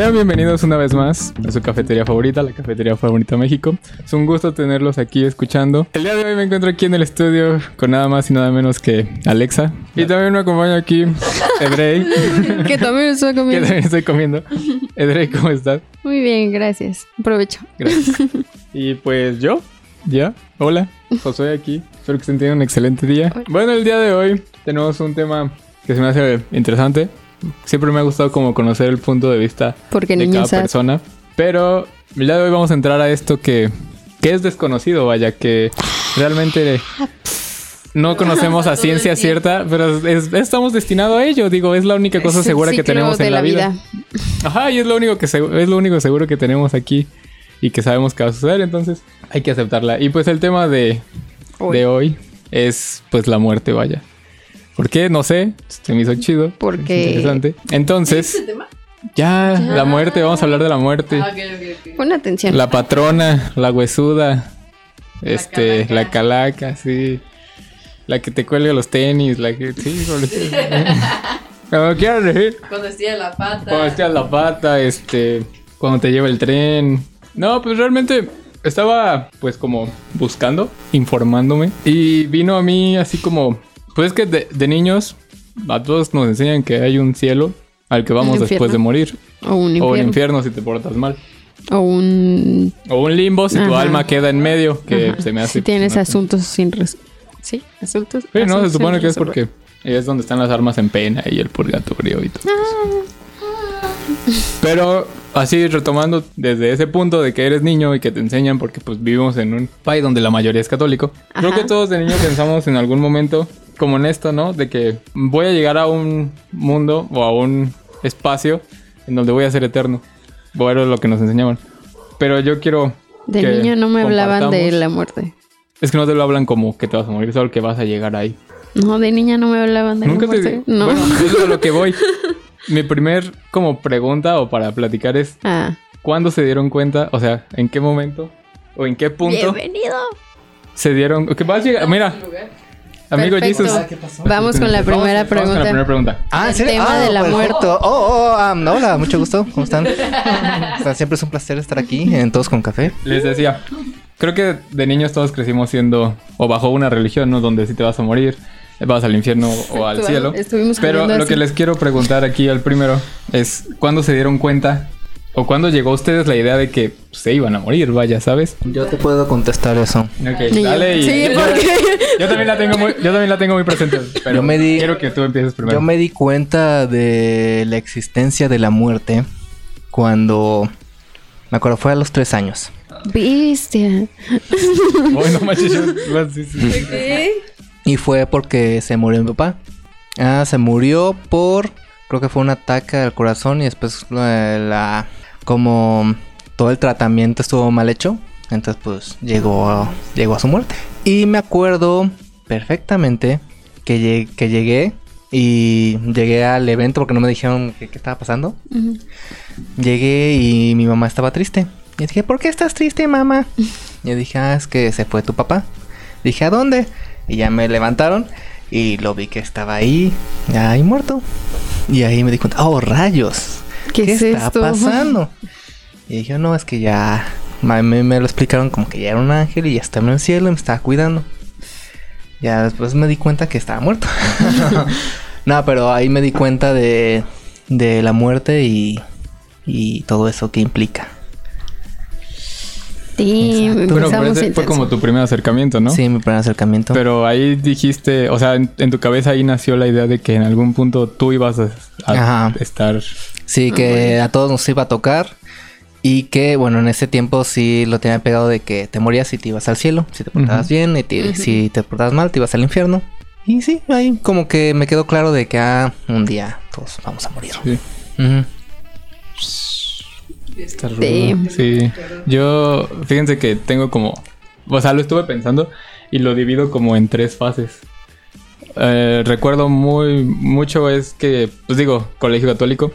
Sean bienvenidos una vez más a su cafetería favorita, la cafetería favorita México. Es un gusto tenerlos aquí escuchando. El día de hoy me encuentro aquí en el estudio con nada más y nada menos que Alexa. Y también me acompaña aquí Edrey, Que también estoy que comiendo. también estoy comiendo. Edrey, ¿cómo estás? Muy bien, gracias. Aprovecho. Gracias. Y pues yo, ya, hola, Josué aquí. Espero que estén teniendo un excelente día. Hola. Bueno, el día de hoy tenemos un tema que se me hace interesante. Siempre me ha gustado como conocer el punto de vista Porque de cada persona. Pero el día de hoy vamos a entrar a esto que, que es desconocido, vaya, que realmente no conocemos a ciencia cierta, pero es- estamos destinados a ello. Digo, es la única cosa segura que tenemos en la vida. Ajá, y es lo único que es lo único seguro que tenemos aquí y que sabemos que va a suceder, entonces hay que aceptarla. Y pues el tema de, Hoy. de hoy es pues la muerte, vaya. ¿Por qué? No sé, se me hizo chido. Porque- es interesante. Entonces, ya, la muerte, vamos a hablar de la muerte. Pon atención. La patrona, la huesuda, este, la calaca, sí. La que te cuelga los tenis, la que sí, como quieras decir. Cuando estira la pata. Cuando estiras la pata, este, cuando te lleva el tren. No, pues realmente estaba pues como buscando, informándome. Y vino a mí así como, pues es que de, de niños a todos nos enseñan que hay un cielo al que vamos después de morir. O un O un infierno. si te portas mal. O un. O un limbo si tu alma queda en medio, que Ajá. se me hace... Si tienes asuntos sin. res- Sí, asuntos. Sí, no, se supone que es porque es donde están las armas en pena y el purgatorio y todo. Ah. Pero así retomando desde ese punto de que eres niño y que te enseñan porque pues vivimos en un país donde la mayoría es católico. Creo que todos de niños pensamos en algún momento como en esto, ¿no? De que voy a llegar a un mundo o a un espacio en donde voy a ser eterno. Bueno, lo que nos enseñaban. Pero yo quiero De que niño no me hablaban de la muerte. Es que no te lo hablan como que te vas a morir, solo que vas a llegar ahí. No, de niña no me hablaban de Nunca la te... muerte. No. Bueno, eso es a lo que voy. Mi primer como pregunta o para platicar es ah. ¿cuándo se dieron cuenta? O sea, ¿en qué momento? ¿O en qué punto Bienvenido. se dieron? Que vas a llegar... Mira, amigo Perfecto. Jesus. Vamos con la Vamos- primera vamos con la pregunta. primera pregunta. Ah, ¿en serio? tema Ah, de la perfecto. Oh, oh, ah, hola, mucho gusto. ¿Cómo están? O sea, siempre es un placer estar aquí en Todos con Café. Les decía, creo que de niños todos crecimos siendo o bajo una religión, ¿no? Donde si te vas a morir, vas al infierno o al cielo. estuvimos Pero lo así. que les quiero preguntar aquí al primero es ¿cuándo se dieron cuenta o cuándo llegó a ustedes la idea de que se iban a morir, vaya, ¿sabes? Yo te puedo contestar eso. Ok, dale y Sí, yo, porque- yo también la tengo muy, yo también la tengo muy presente, pero Yo me di- quiero que tú empieces primero. Yo me di cuenta de la existencia de la muerte cuando... Me acuerdo, fue a los tres años. Bestia. Ay, no manches, yo- sí, sí, sí. Y fue porque se murió mi papá. Ah, se murió por... Creo que fue un ataque al corazón y después eh, la... Como todo el tratamiento estuvo mal hecho. Entonces pues llegó a, llegó a su muerte. Y me acuerdo perfectamente que, que llegué y llegué al evento porque no me dijeron qué, estaba pasando. Llegué y mi mamá estaba triste. Y dije, ¿por qué estás triste, mamá? Y yo dije, ah, es que se fue tu papá. Dije, ¿a dónde? Y ya me levantaron y lo vi que estaba ahí, ya ahí muerto. Y ahí me di cuenta, oh, rayos. ¿Qué ¿Qué, es está esto? pasando? Y dije, no, es que ya... Me, me lo explicaron como que ya era un ángel y ya estaba en el cielo y me estaba cuidando. Ya después me di cuenta que estaba muerto. no, pero ahí me di cuenta de, de la muerte y, y todo eso que implica. Sí, pero fue intenso. como tu primer acercamiento, ¿no? Sí, mi primer acercamiento. Pero ahí dijiste, o sea, en, en tu cabeza ahí nació la idea de que en algún punto tú ibas a, estar... Sí, que a todos nos iba a tocar. Y que, bueno, en ese tiempo sí lo tenía pegado de que te morías y te ibas al cielo. Si te portabas bien, y te- si te portabas mal, te ibas al infierno. Y sí, ahí como que me quedó claro de que ah, un día todos vamos a morir. Sí. Ujú. Está rudo. Sí. Sí. Yo, fíjense que tengo como, o sea, lo estuve pensando y lo divido como en tres fases. Eh, recuerdo muy mucho es que, pues digo, colegio católico.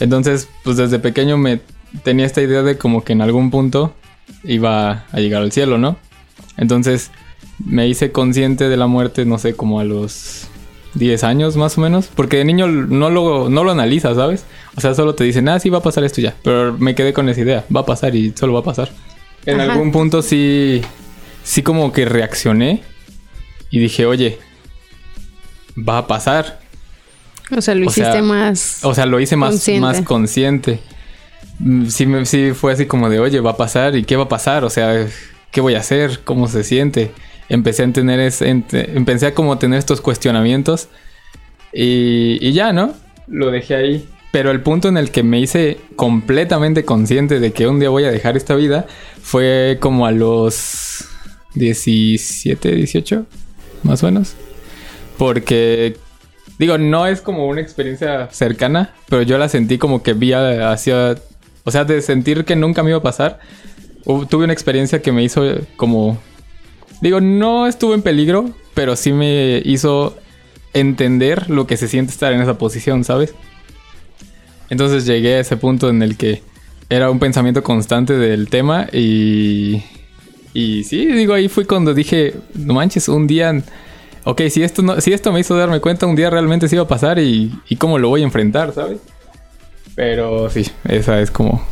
Entonces, pues desde pequeño me tenía esta idea de como que en algún punto iba a llegar al cielo, ¿no? Entonces me hice consciente de la muerte, no sé, como a los 10 años más o menos. Porque de niño no lo, no lo analiza, ¿sabes? O sea, solo te dicen, ah, sí, va a pasar esto ya. Pero me quedé con esa idea, va a pasar y solo va a pasar. En Ajá. algún punto sí, sí como que reaccioné y dije, oye, va a pasar. O sea, lo O sea, hiciste más. O sea, lo hice más Consciente. Más consciente. Mm, Sí, me- sí fue así como de, oye, va a pasar y qué va a pasar, o sea, ¿qué voy a hacer? ¿Cómo se siente? Empecé a tener ente- empecé a como tener estos cuestionamientos y, y ya, ¿no? Lo dejé ahí. Pero el punto en el que me hice completamente consciente de que un día voy a dejar esta vida fue como a los 17, 18, más o menos. Porque Digo, no es como una experiencia cercana, pero yo la sentí como que vi hacia... O sea, de sentir que nunca me iba a pasar. Tuve una experiencia que me hizo como... Digo, no estuve en peligro, pero sí me hizo entender lo que se siente estar en esa posición, ¿sabes? Entonces llegué a ese punto en el que era un pensamiento constante del tema y... Y sí, digo, ahí fue cuando dije, no manches, un día... Ok, si esto, no, si esto me hizo darme cuenta, un día realmente sí iba a pasar y, y cómo lo voy a enfrentar, ¿sabes? Pero sí, esa es como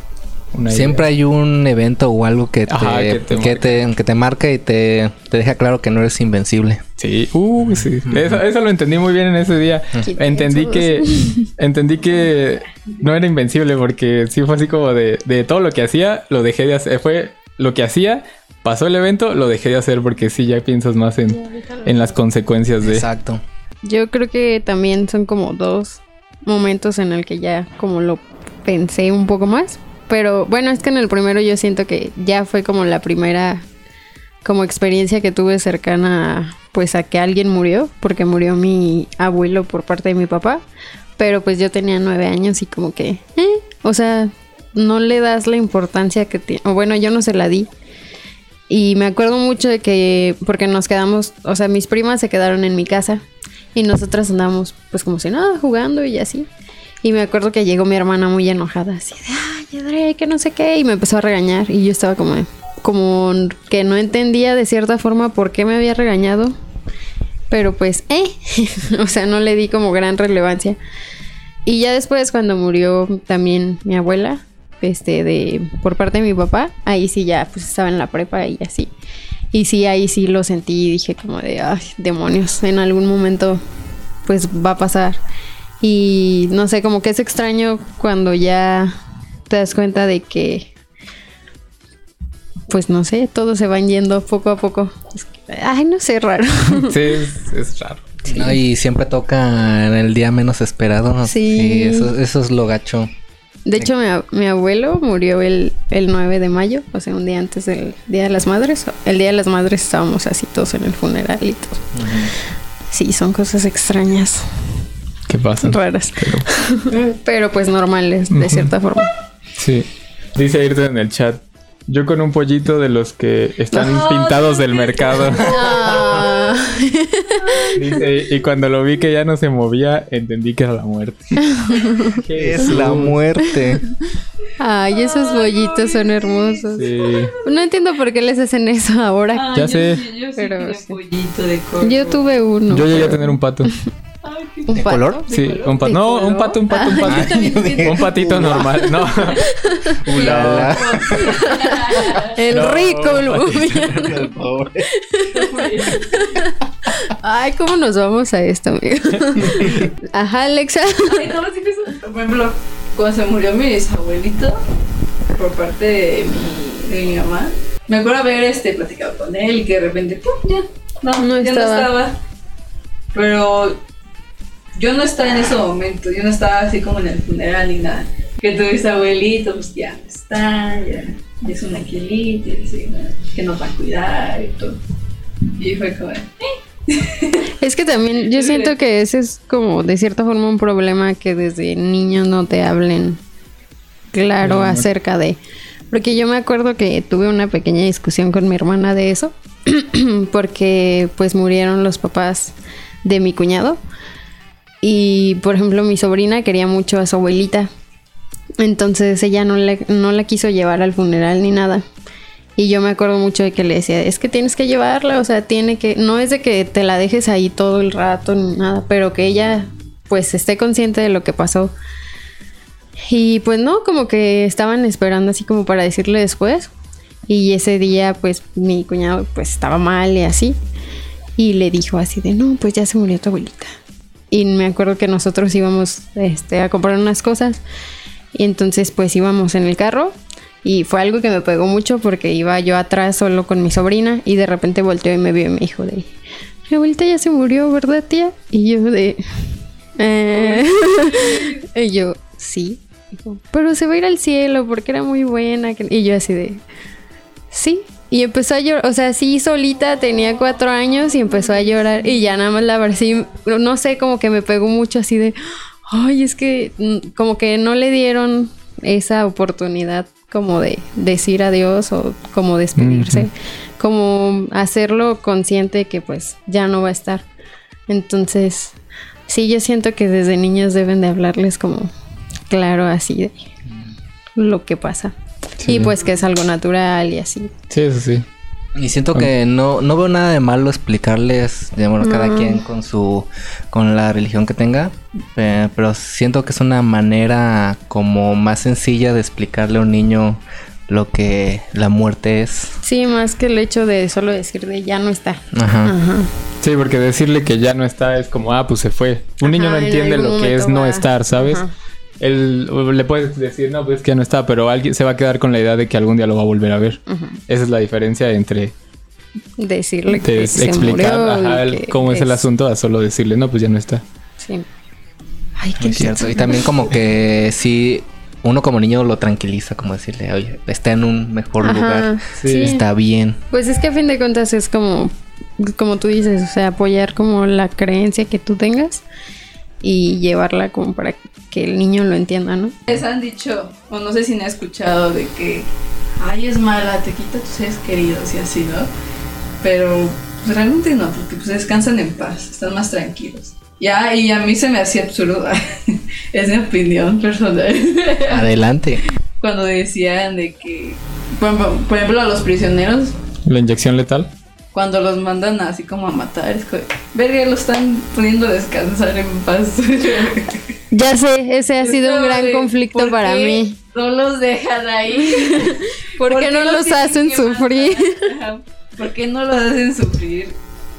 una idea. Siempre hay un evento o algo que te, Ajá, que que te que te marca y te, te deja claro que no eres invencible. Sí, uh, sí. Eso, eso lo entendí muy bien en ese día. Entendí que, entendí que no era invencible porque sí fue así como de, de todo lo que hacía, lo dejé de hacer. Fue lo que hacía, pasó el evento, lo dejé de hacer porque sí ya piensas más en, en las consecuencias de... Exacto. Yo creo que también son como dos momentos en el que ya como lo pensé un poco más. Pero bueno, es que en el primero yo siento que ya fue como la primera como experiencia que tuve cercana pues a que alguien murió, porque murió mi abuelo por parte de mi papá. Pero pues yo tenía nueve años y como que, eh, o sea, no le das la importancia que tiene. O bueno, yo no se la di. Y me acuerdo mucho de que, porque nos quedamos, o sea, mis primas se quedaron en mi casa y nosotras andábamos pues como si nada, jugando y así. Y me acuerdo que llegó mi hermana muy enojada, así de, ay, André, que no sé qué, y me empezó a regañar. Y yo estaba como, como que no entendía de cierta forma por qué me había regañado. Pero pues, eh, o sea, no le di como gran relevancia. Y ya después cuando murió también mi abuela, este, de, por parte de mi papá, ahí sí ya pues estaba en la prepa y así. Y sí, ahí sí lo sentí y dije como de, ay, demonios, en algún momento pues va a pasar. Y no sé, como que es extraño cuando ya te das cuenta de que, pues no sé, todos se van yendo poco a poco. Es que, ay, no sé, raro. Sí, es, es raro. No, y siempre toca en el día menos esperado. ¿no? Sí. eso, eso es lo gacho. De hecho, mi abuelo murió el, el 9 de mayo, o sea, un día antes del Día de las Madres. El Día de las Madres estábamos así todos en el funeral y todo. Sí, son cosas extrañas, ¿Qué pasa? raras. Pero pues normales, de cierta forma. Sí. Dice Ayrton en el chat. Yo con un pollito de los que están pintados del mercado. Dice, y cuando lo vi que ya no se movía, entendí que era la muerte. Es la muerte. Ay, esos bollitos son hermosos. Sí. No entiendo por qué les hacen eso ahora. Ah, Ya yo sé. sí- Yo, sí Pero quería sí. pollito de corvo. Yo tuve uno. Yo llegué a tener un pato. ¿Un ¿De pato? color? Sí, un pato. ¿De No, un pato, un pato, un pato. Un patito normal. No. El No, rico. el- El pobre. Ay, ¿cómo nos vamos a esto, amigo? Ajá, Alexa. Ay, no, sí que Por ejemplo, cuando se murió mi bisabuelito, por parte de mi, de mi mamá, me acuerdo haber este, platicado con él y que de repente, ¡pum! ya, no, No ya estaba. no estaba. Pero yo no estaba en ese momento, yo no estaba así como en el funeral ni nada. Que tu bisabuelito, pues ya no está, ya, ya es un así, ¿no? que nos va a cuidar y todo. Y fue como, Es que también yo siento que ese es como de cierta forma un problema que desde niños no te hablen claro acerca de... Porque yo me acuerdo que tuve una pequeña discusión con mi hermana de eso, porque pues murieron los papás de mi cuñado y por ejemplo mi sobrina quería mucho a su abuelita, entonces ella no, le- no la quiso llevar al funeral ni nada. Y yo me acuerdo mucho de que le decía, es que tienes que llevarla, o sea, tiene que, no es de que te la dejes ahí todo el rato ni nada, pero que ella pues esté consciente de lo que pasó. Y pues no, como que estaban esperando así como para decirle después. Y ese día pues mi cuñado pues estaba mal y así. Y le dijo así de, no, pues ya se murió tu abuelita. Y me acuerdo que nosotros íbamos este, a comprar unas cosas. Y entonces pues íbamos en el carro. Y fue algo que me pegó mucho porque iba yo atrás solo con mi sobrina. Y de repente volteó y me vio y me dijo de, mi abuelita ya se murió, ¿verdad tía? Y yo de... "Eh". y yo, sí. Pero se va a ir al cielo porque era muy buena. que-". Y yo así de... Sí. Y empezó a llorar, o sea, sí, solita, tenía cuatro años y empezó a llorar. Y ya nada más la sí, no sé, como que me pegó mucho así de, ay, es que mm, como que no le dieron esa oportunidad como de decir adiós o como despedirse, como hacerlo consciente que pues ya no va a estar. Entonces, sí, yo siento que desde niños deben de hablarles como claro así de lo que pasa. Sí. Y pues que es algo natural y así. Sí, eso sí. Y siento que no, no veo nada de malo explicarles, bueno, cada quien con su, con la religión que tenga, eh, pero siento que es una manera como más sencilla de explicarle a un niño lo que la muerte es. Sí, más que el hecho de solo decir de ya no está. Ajá. Ajá. Sí, porque decirle que ya no está es como, ah, pues se fue. Un niño no en entiende lo que es no estar, ¿sabes? Ajá. Él le puedes decir, no, pues es que ya no está, pero alguien se va a quedar con la idea de que algún día lo va a volver a ver. Esa es la diferencia entre Decirle de que se explicar murió y ajá, el- que cómo es, el asunto a solo decirle, no, pues ya no está. Sí. Ay, qué Muy cierto. Y también como que sí, uno como niño lo tranquiliza, como decirle, oye, está en un mejor Ajá, lugar, sí. está bien. Pues es que a fin de cuentas es como, como tú dices, o sea, apoyar como la creencia que tú tengas y llevarla como para que el niño lo entienda, ¿no? Les han dicho, o no sé si me han escuchado, de que, ay, es mala, te quita tus seres queridos y así, ¿no? Pero pues, realmente no, porque pues descansan en paz, están más tranquilos. Ya, y a mí se me hacía absurdo, es mi opinión personal. Adelante. Cuando decían de que, por ejemplo, por ejemplo, a los prisioneros, La inyección letal. Cuando los mandan así como a matar, es como, verga, lo están poniendo a descansar en paz. Ya sé, ese ha sido un gran conflicto ¿por para mí. No los dejan ahí. ¿Por qué no los hacen sufrir? matar? ¿Por qué no los hacen sufrir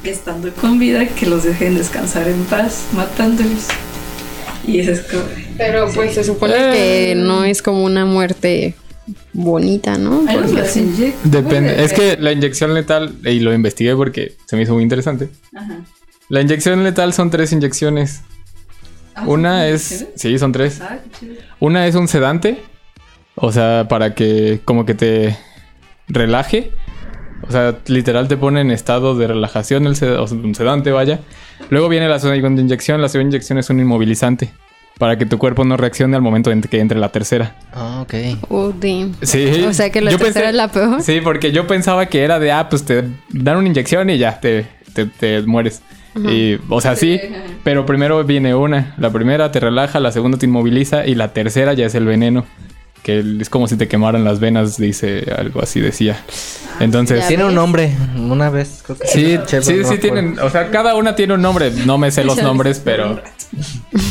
estando con vida? Que los dejen descansar en paz, matándolos. Y eso es como. Pero pues se supone Eh. que no es como una muerte bonita, ¿no? Porque. Depende. Es que la inyección letal, y lo investigué porque se me hizo muy interesante. Ajá. La inyección letal son tres inyecciones. Ah, Una es. ¿Sí? Sí, son tres. Ah. Una es un sedante. O sea, para que como que te relaje. O sea, literal te pone en estado de relajación el sed- o sea, un sedante, vaya. Luego viene la segunda inyección. La segunda inyección es un inmovilizante. Para que tu cuerpo no reaccione al momento en que entre la tercera. Ah, ok. Oh, damn. Sí. O sea que la Yo tercera pensé- es la peor. Sí, porque yo pensaba que era de, ah, pues te dan una inyección y ya te, te, te mueres. Y, o sea, sí, pero primero viene una. La primera te relaja, la segunda te inmoviliza y la tercera ya es el veneno. Que es como si te quemaran las venas, dice algo así, decía. Entonces, Tiene un nombre, una vez. Creo que sí, sí, no sí me tienen, o sea, cada una tiene un nombre. No me sé los nombres, pero,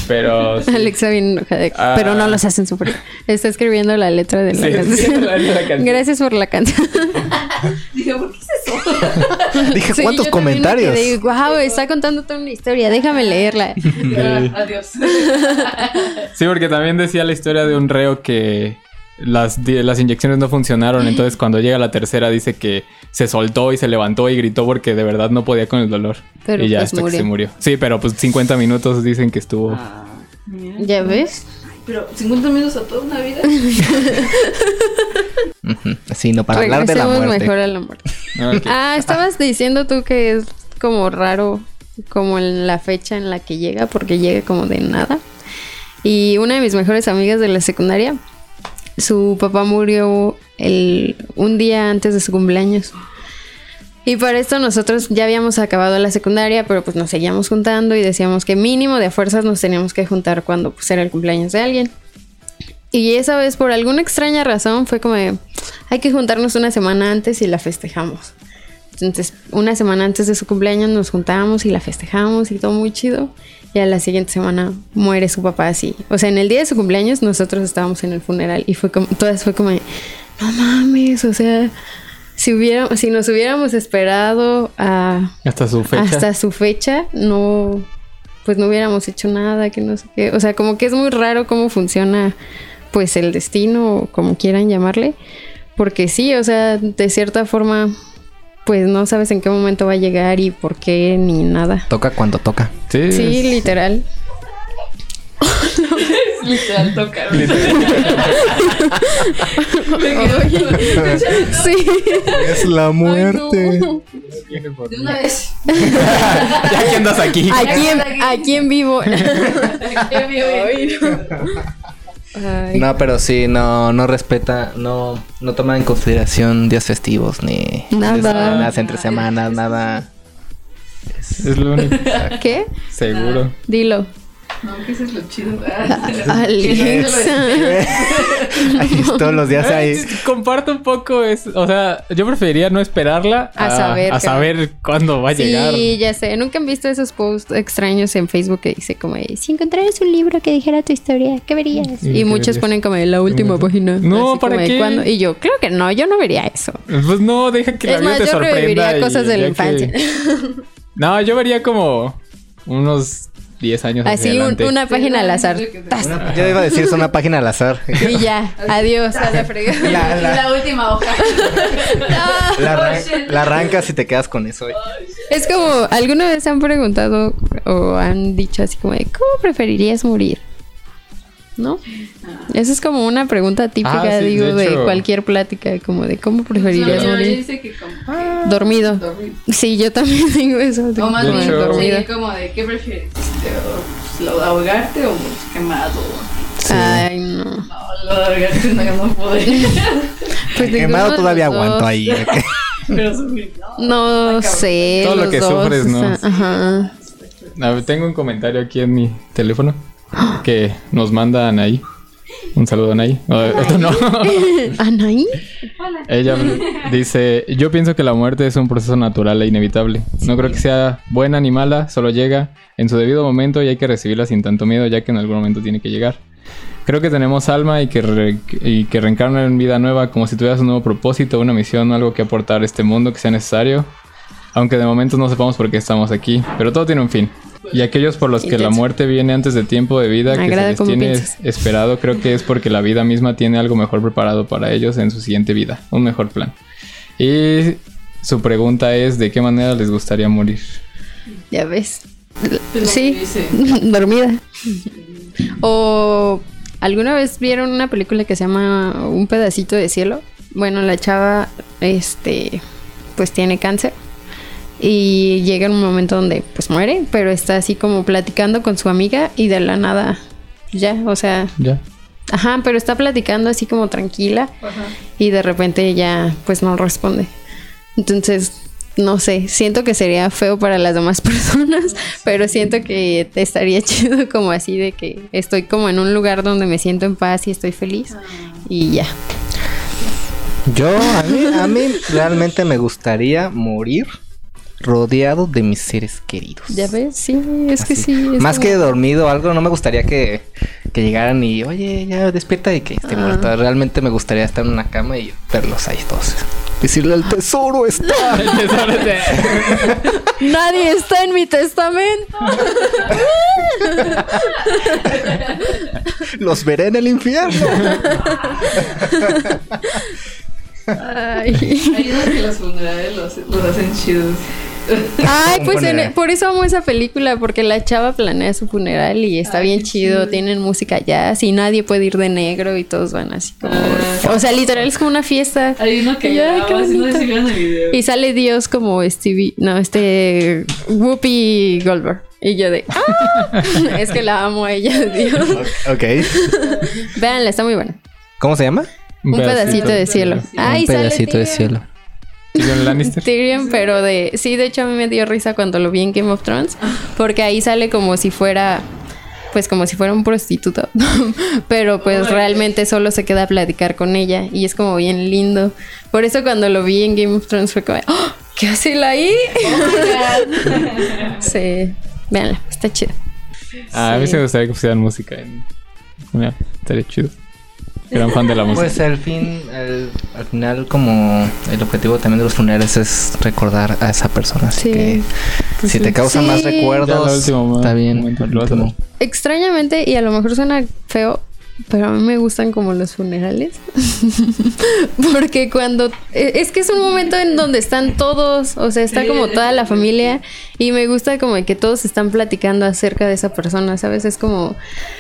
pero. sí. Alexa bien enojada, Ah. pero no los hacen sufrir. Está escribiendo la letra de la Sí, canción. la- la canción. Gracias por la canción. Dije, ¿por qué es eso? Dije, Sí, ¿cuántos comentarios? quedé, Wow, está contando toda una historia, déjame leerla. Ah, Adiós. Sí, porque también decía la historia de un reo que las, las inyecciones no funcionaron. Entonces, cuando llega la tercera, dice que se soltó y se levantó y gritó porque de verdad no podía con el dolor. Pero y ya pues hasta que murió. se murió. Sí, pero pues 50 minutos dicen que estuvo. Ah. ¿Ya ves? Pero 50 minutos a toda una vida. Sí, no, para hablar de la muerte. mejor a la muerte. Ok. Ah, estabas diciendo tú que es como raro, como en la fecha en la que llega, porque llega como de nada. Y una de mis mejores amigas de la secundaria, su papá murió el, un día antes de su cumpleaños. Y para esto nosotros ya habíamos acabado la secundaria, pero pues nos seguíamos juntando y decíamos que mínimo de fuerzas nos teníamos que juntar cuando pues era el cumpleaños de alguien. Y esa vez por alguna extraña razón fue como hay que juntarnos una semana antes y la festejamos. Entonces, una semana antes de su cumpleaños nos juntábamos y la festejamos y todo muy chido. Y a la siguiente semana muere su papá así. O sea, en el día de su cumpleaños nosotros estábamos en el funeral y fue como, todas fue como, de, no mames, o sea, si hubiera, si nos hubiéramos esperado a Hasta su fecha. hasta su fecha, no, pues no hubiéramos hecho nada, que no sé qué. O sea, como que es muy raro cómo funciona, pues el destino, o como quieran llamarle. Porque sí, o sea, de cierta forma, pues no sabes en qué momento va a llegar y por qué ni nada. Toca cuando toca. Sí, Sí, es- literal. Literal, tocar. Sí. Es la muerte. De una vez. ya que andas aquí. Aquí en, aquí en vivo. Qué bien. Ay, No, pero sí, no, no respeta, no, no toma en consideración días festivos ni Nada. semanas, entre semanas, nada. Es lo único. ¿Qué? Seguro. Dilo. No, que eso es lo chido. Todos los días ahí. Comparto un poco es, o sea, yo preferiría no esperarla A saber a que- saber cuándo va a llegar. Sí, ya sé. ¿Nunca han visto esos posts extraños en Facebook que dice como de, si encontraras un libro que dijera tu historia, ¿qué verías? Sí, y ¿qué muchos verías? ponen como de la última página. No, así ¿para qué? "¿Cuándo?". Y yo, claro que no, yo no vería eso. Pues no, deja que la es vida más, te yo sorprenda. reviviría y cosas de la infancia. que- No, yo vería como unos 10 años hacia Así un- adelante. una página al azar. Una- yo iba a decir, es una página al azar. Y ya, adiós a la fregada. La, la- La última hoja. la arran- la arrancas y te quedas con eso. Es como, ¿alguna vez han preguntado o han dicho así como de, ¿cómo preferirías morir? ¿No? Esa es como una pregunta típica, Ah, sí, digo, de de, cualquier plática, como de, ¿cómo preferirías No, morir? dice que como Dormido. dormir. Sí, yo también digo eso. O más bien, sí, como de, ¿qué prefieres? ¿Lo de ahogarte o quemado? Ay, no. No, lo de ahogarte no, yo no podría. Pues Quemado todavía los aguanto dos. ahí. ¿eh? Pero sufrir, no. No sé. Todo lo que dos, sufres, ¿no? o sea, Ajá. A ver, tengo un comentario aquí en mi teléfono que nos mandan ahí. Un saludo a Anaí. O- Otro no. ¿Anaí? Ella dice, yo pienso que la muerte es un proceso natural e inevitable. No creo que sea buena ni mala, solo llega en su debido momento y hay que recibirla sin tanto miedo ya que en algún momento tiene que llegar. Creo que tenemos alma y que, re- y que reencarna en vida nueva como si tuvieras un nuevo propósito, una misión o algo que aportar a este mundo que sea necesario. Aunque de momento no sepamos por qué estamos aquí, pero todo tiene un fin. Y aquellos por los que la muerte viene antes de tiempo de vida Me que se les tiene esperado, creo que es porque la vida misma tiene algo mejor preparado para ellos en su siguiente vida, un mejor plan. Y su pregunta es, ¿de qué manera les gustaría morir? Ya ves. Pero Sí, dormida. O alguna vez vieron una película que se llama Un pedacito de cielo. Bueno, la chava, este, pues tiene cáncer y llega un momento donde pues muere, pero está así como platicando con su amiga y de la nada ya, o sea, ¿Ya? ajá, pero está platicando así como tranquila ajá. y de repente ya pues no responde. Entonces, no sé, siento que sería feo para las demás personas, pero siento que estaría chido como así de que estoy como en un lugar donde me siento en paz y estoy feliz y ya. Yo, a mí, a mí realmente me gustaría morir rodeado de mis seres queridos. ¿Ya ves? Sí, es que sí. es Más como- que dormido o algo, no me gustaría que, que llegaran y, oye, ya despierta y que esté Ah. muerto. Realmente me gustaría estar en una cama y verlos ahí todos. Decirle, el tesoro está. Nadie está en mi testamento. Los veré en el infierno. Ay, Hay unos que los funerales los, los hacen chidos. Ay, pues en- funeral. por eso amo esa película, porque la chava planea su funeral y está Ay, bien chido, chido. tienen música jazz y nadie puede ir de negro y todos van así como... Ah. O sea, literal es como una fiesta. Hay uno que Y, ay, qué no si vieron el video. Y sale Dios como Stevie, no, este Whoopi Goldberg. Y yo de, ¡ah! es que la amo a ella, Dios. ok. Véanla, está muy buena. ¿Cómo se llama? Un pedacito de cielo. pedacito. Ay, Un sale pedacito de cielo. Tyrion Lannister. Tyrion, pero de... Sí, de hecho a mí me dio risa cuando lo vi en Game of Thrones. Porque ahí sale como si fuera... Pues como si fuera un prostituto. pero pues realmente solo se queda a platicar con ella. Y es como bien lindo. Por eso cuando lo vi en Game of Thrones fue como... ¡Ah! ¿Qué hace la ahí? Oh sí. Véanla, está chida. Ah, a mí Sí. sí me gustaría que pusieran música en. Mira, estaría chido. Gran fan de la música. Pues al fin, el- al final como el objetivo también de los funerales es recordar a esa persona. Así Sí. que Pues si te sí. causa más recuerdos, Ya lo último, está bien. lo. Extrañamente, y a lo mejor suena feo, pero a mí me gustan como los funerales. Porque cuando... e- Es que es un momento en donde están todos, o sea, está como toda la familia y me gusta como que todos están platicando acerca de esa persona, ¿sabes? Es como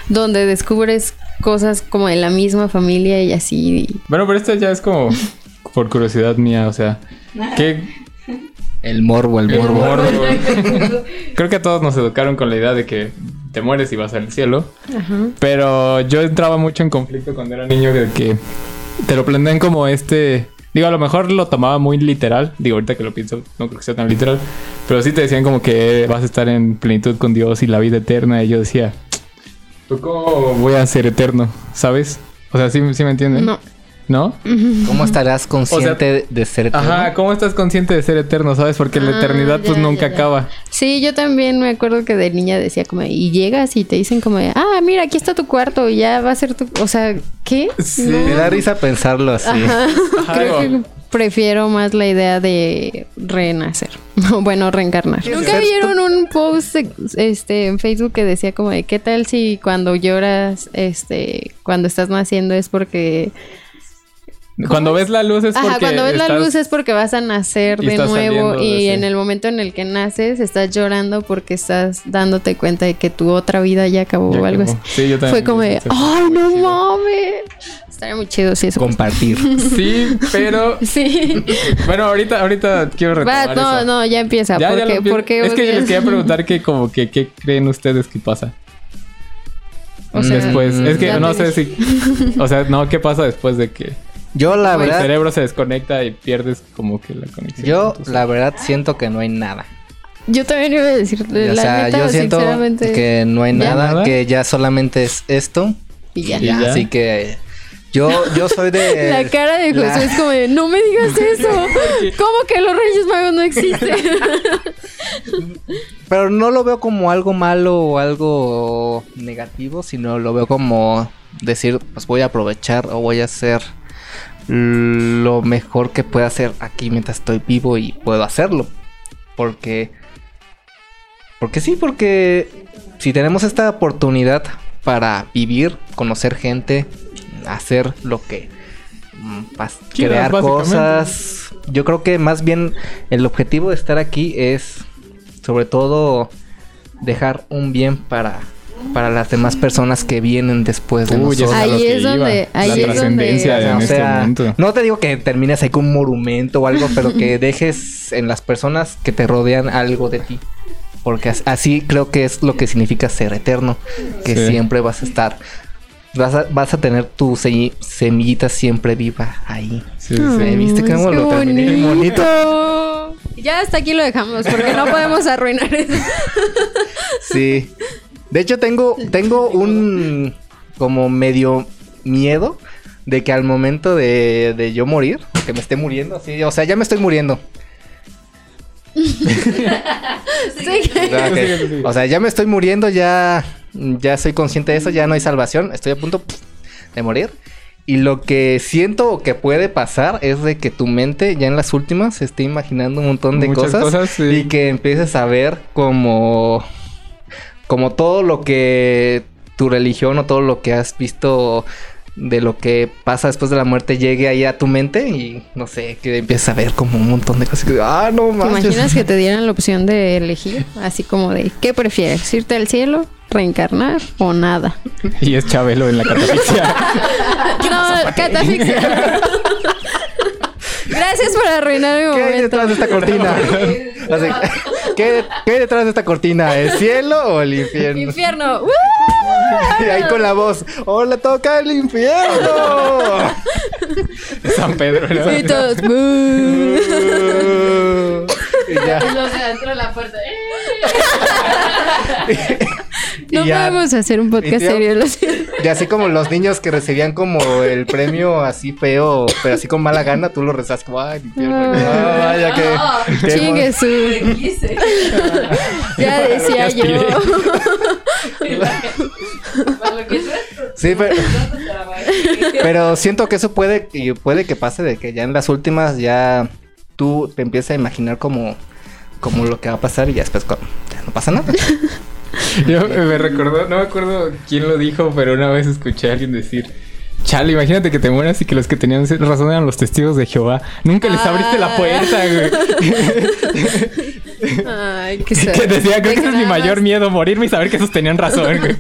donde descubres cosas como de la misma familia y así. Bueno, pero esto ya es como por curiosidad mía, o sea, ¿qué, El morbo, el El morbo. Creo que a todos nos educaron con la idea de que te mueres y vas al cielo. Ajá. Pero yo entraba mucho en conflicto cuando era niño de que te lo plantean como este... Digo, a lo mejor lo tomaba muy literal. Digo, ahorita que lo pienso, no creo que sea tan literal. Pero sí te decían como que vas a estar en plenitud con Dios y la vida eterna. Y yo decía, ¿tú cómo voy a ser eterno? ¿Sabes? O sea, ¿sí, sí me entienden? No. ¿No? ¿Cómo estarás consciente de ser eterno? Ajá, ¿cómo estás consciente de ser eterno? ¿Sabes? Porque la Ah, eternidad pues nunca ya, ya. acaba. Sí, yo también me acuerdo que de niña decía como, y llegas y te dicen como, ah, mira, aquí está tu cuarto y ya va a ser tu... O sea, ¿qué? Sí. Me da risa pensarlo así. Ajá. Ajá, Creo digo, que prefiero más la idea de renacer. bueno, reencarnar. ¿Qué es ¿Nunca vieron un post este, en Facebook que decía como de qué tal si cuando lloras, este, cuando estás naciendo es porque... Cuando ves la luz es porque Ajá, cuando ves la luz es porque vas a nacer de nuevo de y en el momento en el que naces estás llorando porque estás dándote cuenta de que tu otra vida ya acabó Ya o algo acabó. así. Sí, yo también Fue como de, ay, no Chido. mames. Estaría muy chido si eso. Compartir. Sí, pero Sí. bueno, ahorita ahorita quiero Va, retomar no, eso. no, ya empieza. Ya, ¿Por ya qué? lo empiezo. ¿Por qué es que yo les quería preguntar que como que qué creen ustedes que pasa O sea, después. Es que no sé si o sea, no, ¿qué pasa después de que Yo la el verdad, cerebro se desconecta y pierdes como que la conexión? yo la verdad siento que no hay nada. Yo también iba a decir, o la sea, neta, yo siento sinceramente. que no hay nada, ¿Nada? que ya solamente es esto. Y ya. Y ya. Así que yo, yo soy de. La cara de la- Josué es como de, no me digas eso. ¿Cómo que los Reyes Magos no existen? Pero no lo veo como algo malo o algo negativo, sino lo veo como decir, pues voy a aprovechar o voy a hacer lo mejor que pueda hacer aquí mientras estoy vivo y puedo hacerlo. Porque... Porque sí, porque si tenemos esta oportunidad para vivir, conocer gente, hacer lo que... mm, crear cosas. Yo creo que más bien el objetivo de estar aquí es sobre todo dejar un bien para, para las demás personas que vienen después de Uy, nosotros. Ahí es donde- ahí la es donde- trascendencia en o este sea, momento. no te digo que termines ahí con un monumento o algo, pero que dejes en las personas que te rodean algo de ti. Porque as- así creo que es lo que significa ser eterno. Que Sí. siempre vas a estar. Vas a, vas a tener tu se- semillita siempre viva ahí. Sí, sí, sí. Ay, ¿viste cómo qué lo terminé bien bonito. Ya hasta aquí lo dejamos porque no podemos arruinar eso. Sí. De hecho, tengo, tengo un como medio miedo de que al momento de, de yo morir, que me esté muriendo, así, o sea, ya me estoy muriendo. Sí. O sea, que- o sea, ya me estoy muriendo, ya, ya soy consciente de eso, ya no hay salvación, estoy a punto de morir. Y lo que siento que puede pasar es de que tu mente ya en las últimas se esté imaginando un montón de Muchas cosas, cosas, sí. y que empieces a ver como como todo lo que tu religión o todo lo que has visto de lo que pasa después de la muerte llegue ahí a tu mente y no sé, que empieces a ver como un montón de cosas que ah, no ¿Te manches. imaginas que te dieran la opción de elegir? Así como de, ¿qué prefieres? ¿Irte al cielo, reencarnar o nada? Y es Chabelo en la catafixia. No, catafixia. Gracias por arruinar mi ¿Qué hay detrás de esta cortina? Así, ¿qué, ¿Qué hay detrás de esta cortina? ¿El cielo o el infierno? Infierno. Y ahí con la voz, ¡Hola, toca el infierno! San Pedro. ¿no? Y todos. Y ya. Y luego se dentro de la puerta. ¡eh! No ya. podemos hacer un podcast ya- serio. Y así como los niños que recibían como el premio así feo, pero así con mala gana, tú lo rezas como, ay, mi pierna. Vaya que. Ah, que Chingue su. Ya decía yo. aspiré. Para lo que es esto. Sí, pero, pero siento que eso puede, y puede que pase de que ya en las últimas ya tú te empiezas a imaginar como, como lo que va a pasar y ya después ya no pasa nada. Yo me recordó, no me acuerdo quién lo dijo, pero una vez escuché a alguien decir. Chale, imagínate que te mueras y que los que tenían razón eran los testigos de Jehová. Nunca les abriste la Ah. puerta, güey. Ay, qué que decía, creo que ese es mi mayor miedo, morirme y saber que esos tenían razón, güey.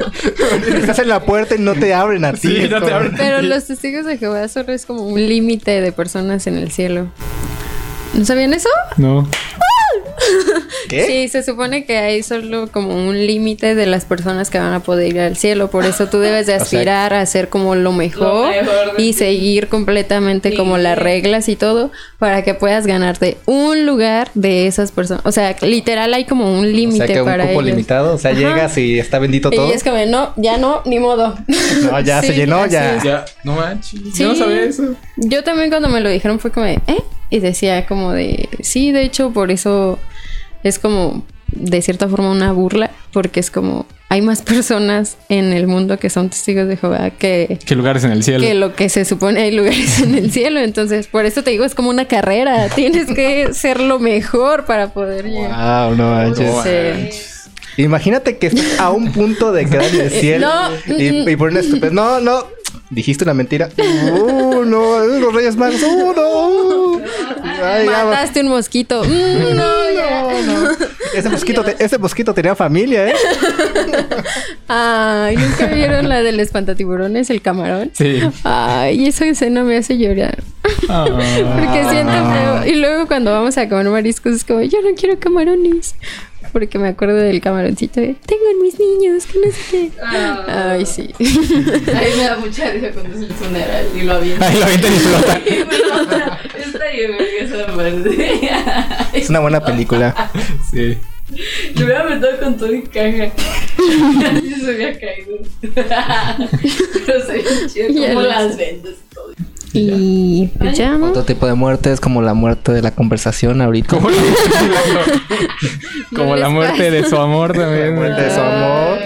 Estás en la puerta y no te abren a ti. Sí, no te abren. Pero los testigos de Jehová solo es como un límite de personas en el cielo. ¿No sabían eso? No. ¿Qué? Sí, se supone que hay solo como un límite de las personas que van a poder ir al cielo. Por eso tú debes de O sea- aspirar a hacer como lo mejor, Lo mejor de y ti. seguir completamente Sí. como las reglas y todo para que puedas ganarte un lugar de esas personas. O sea, literal hay como un O límite sea, que un para cupo ellos. limitado. O sea, Ajá. llegas y está bendito todo. Y es como, no, ya no, ni modo. No, ya se llenó, ya. Ya, no manches. Sí. Yo no sabía eso. Yo también cuando me lo dijeron fue como de, ¿eh? Y decía como de, sí, de hecho por eso es como de cierta forma una burla, porque es como, hay más personas en el mundo que son testigos de Jehová que, ¿Qué lugares en el cielo? que lo que se supone hay lugares en el cielo. Entonces, por eso te digo, es como una carrera. Tienes que ser lo mejor para poder llegar. Wow, no manches. No Sí. Imagínate que estás a un punto de quedar en el cielo No. y, y por una estupidez. No, no. Dijiste una mentira. Uh, no, los Reyes Magos. Uh, no. Ay, ya, Mataste un mosquito. Mm, no, ya. ese, mosquito te- ese mosquito tenía familia, ¿eh? Ay, ¿nunca vieron la del espantatiburones, el camarón? Sí. Ay, esa escena me hace llorar. Ah. Porque siento feo. Y luego cuando vamos a comer mariscos es como, yo no quiero camarones. Porque me acuerdo del camaroncito de, tengo en mis niños, que no sé qué. Ah. Ay, sí. A mí me da mucha risa cuando es el funeral y lo avientan. Ay, lo avientan y flota. Está bien, verga esa parte. Es una buena película. Sí. Lo hubiera metido con todo y caja. Y se había caído. Pero se ve chido como las vendas y todo. Y pues ya, ¿no? Otro tipo de muerte es como la muerte de la conversación ahorita. Como, como No la muerte de su amor también. La muerte de su amor.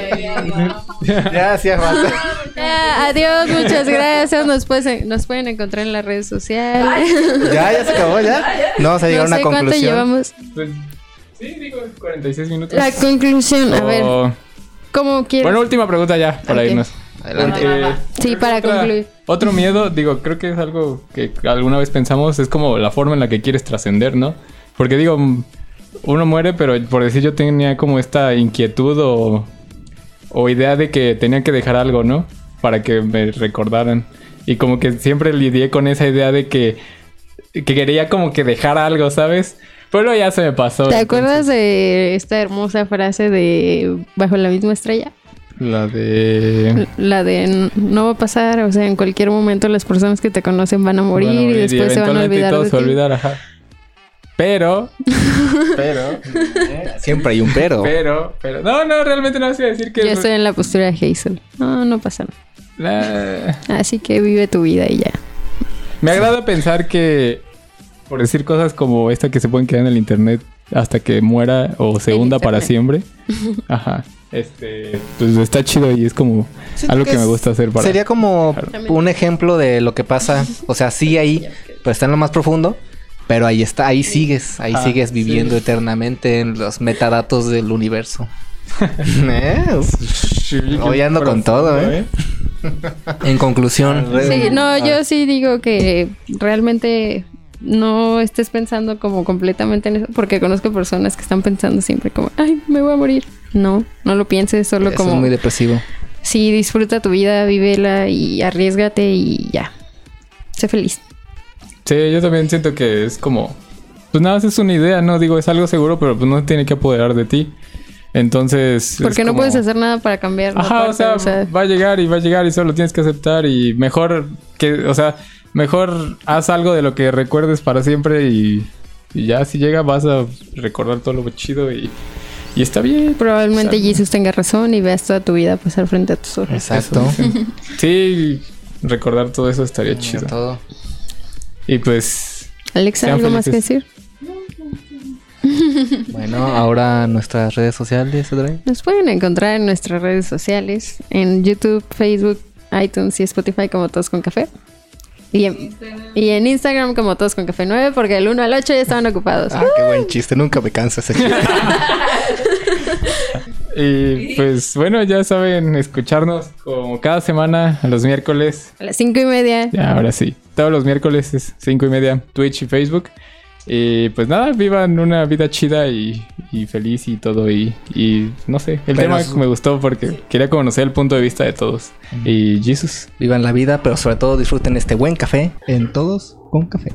Ya hacía falta. Ya, adiós, muchas gracias. Nos, pueden nos pueden encontrar en las redes sociales. Ya, ya se acabó, ya. No vamos a llegar no a una cuánto conclusión. llevamos. Pues, sí, digo 46 minutos. La conclusión, a ver, ¿cómo quieres? Bueno, última pregunta ya, para irnos. Adelante. Sí, para otra- concluir. Otro miedo, digo, creo que es algo que alguna vez pensamos, es como la forma en la que quieres trascender, ¿no? Porque digo, uno muere, pero por decir yo tenía como esta inquietud o, o idea de que tenía que dejar algo, ¿no? Para que me recordaran. Y como que siempre lidié con esa idea de que, que quería como que dejar algo, ¿sabes? Pero ya se me pasó. ¿Te entonces. acuerdas de esta hermosa frase de Bajo la misma estrella? La de... La de "N- no va a pasar, o sea, en cualquier momento las personas que te conocen van a morir, Van a morir y después se van a olvidar todo de se olvidar, ajá. Pero, pero, Siempre hay un pero. pero, pero... No, no, realmente no vas a decir que... Yo estoy en la postura de Hazel. No, no pasa nada. La- Así que vive tu vida y ya. Me agrada pensar que, por decir cosas como esta que se pueden quedar en el internet hasta que muera o se hunda para siempre. Ajá. Este, pues está chido y es como Siento algo que que me gusta hacer para... Sería como un ejemplo de lo que pasa. O sea, sí ahí, pero está en lo más profundo. Pero ahí está, ahí sigues, ahí Ah, sigues viviendo sí. eternamente en los metadatos del universo. ¿Eh? Hoy ando con todo, ¿eh? En conclusión, Sí, no, Ah. yo sí digo que realmente no estés pensando como completamente en eso, porque conozco personas que están pensando siempre como, ay, me voy a morir. No, no lo pienses, solo eso como, es muy depresivo. sí, disfruta tu vida, vívela y arriesgate y ya. Sé feliz. Sí, yo también siento que es como... Pues nada, es una idea, ¿no? Digo, es algo seguro, pero pues no tiene que apoderar de ti. Entonces... es Porque no como- puedes hacer nada para cambiarlo. Ajá, o aparte, sea, va a llegar y va a llegar y solo tienes que aceptar y mejor que, o sea, mejor haz algo de lo que recuerdes para siempre y, y ya si llega vas a recordar todo lo chido y, Y está bien. Probablemente Exacto. Jesus tenga razón y veas toda tu vida pasar frente a tus ojos. Exacto. Eso. Sí, recordar todo eso estaría Era chido. todo. Y pues, Alexa, ¿algo más que decir? Bueno, ahora nuestras redes sociales, Audrey. Nos pueden encontrar en nuestras redes sociales, en YouTube, Facebook, iTunes y Spotify como Todos con Café. Y en, y en Instagram como Todos con Café 9 porque el 1 al 8 ya estaban ocupados. Ah, qué buen chiste. Nunca me canso ese chiste. y pues bueno, ya saben, escucharnos como cada semana a los miércoles. A las 5 y media. Ya, ahora sí. Todos los miércoles es 5 y media, Twitch y Facebook. Y pues nada, vivan una vida chida y, y feliz y todo. Y, y no sé, el Pero tema me gustó porque quería conocer el punto de vista de todos. Y Jesus. Vivan la vida, pero sobre todo disfruten este buen café en todos con café.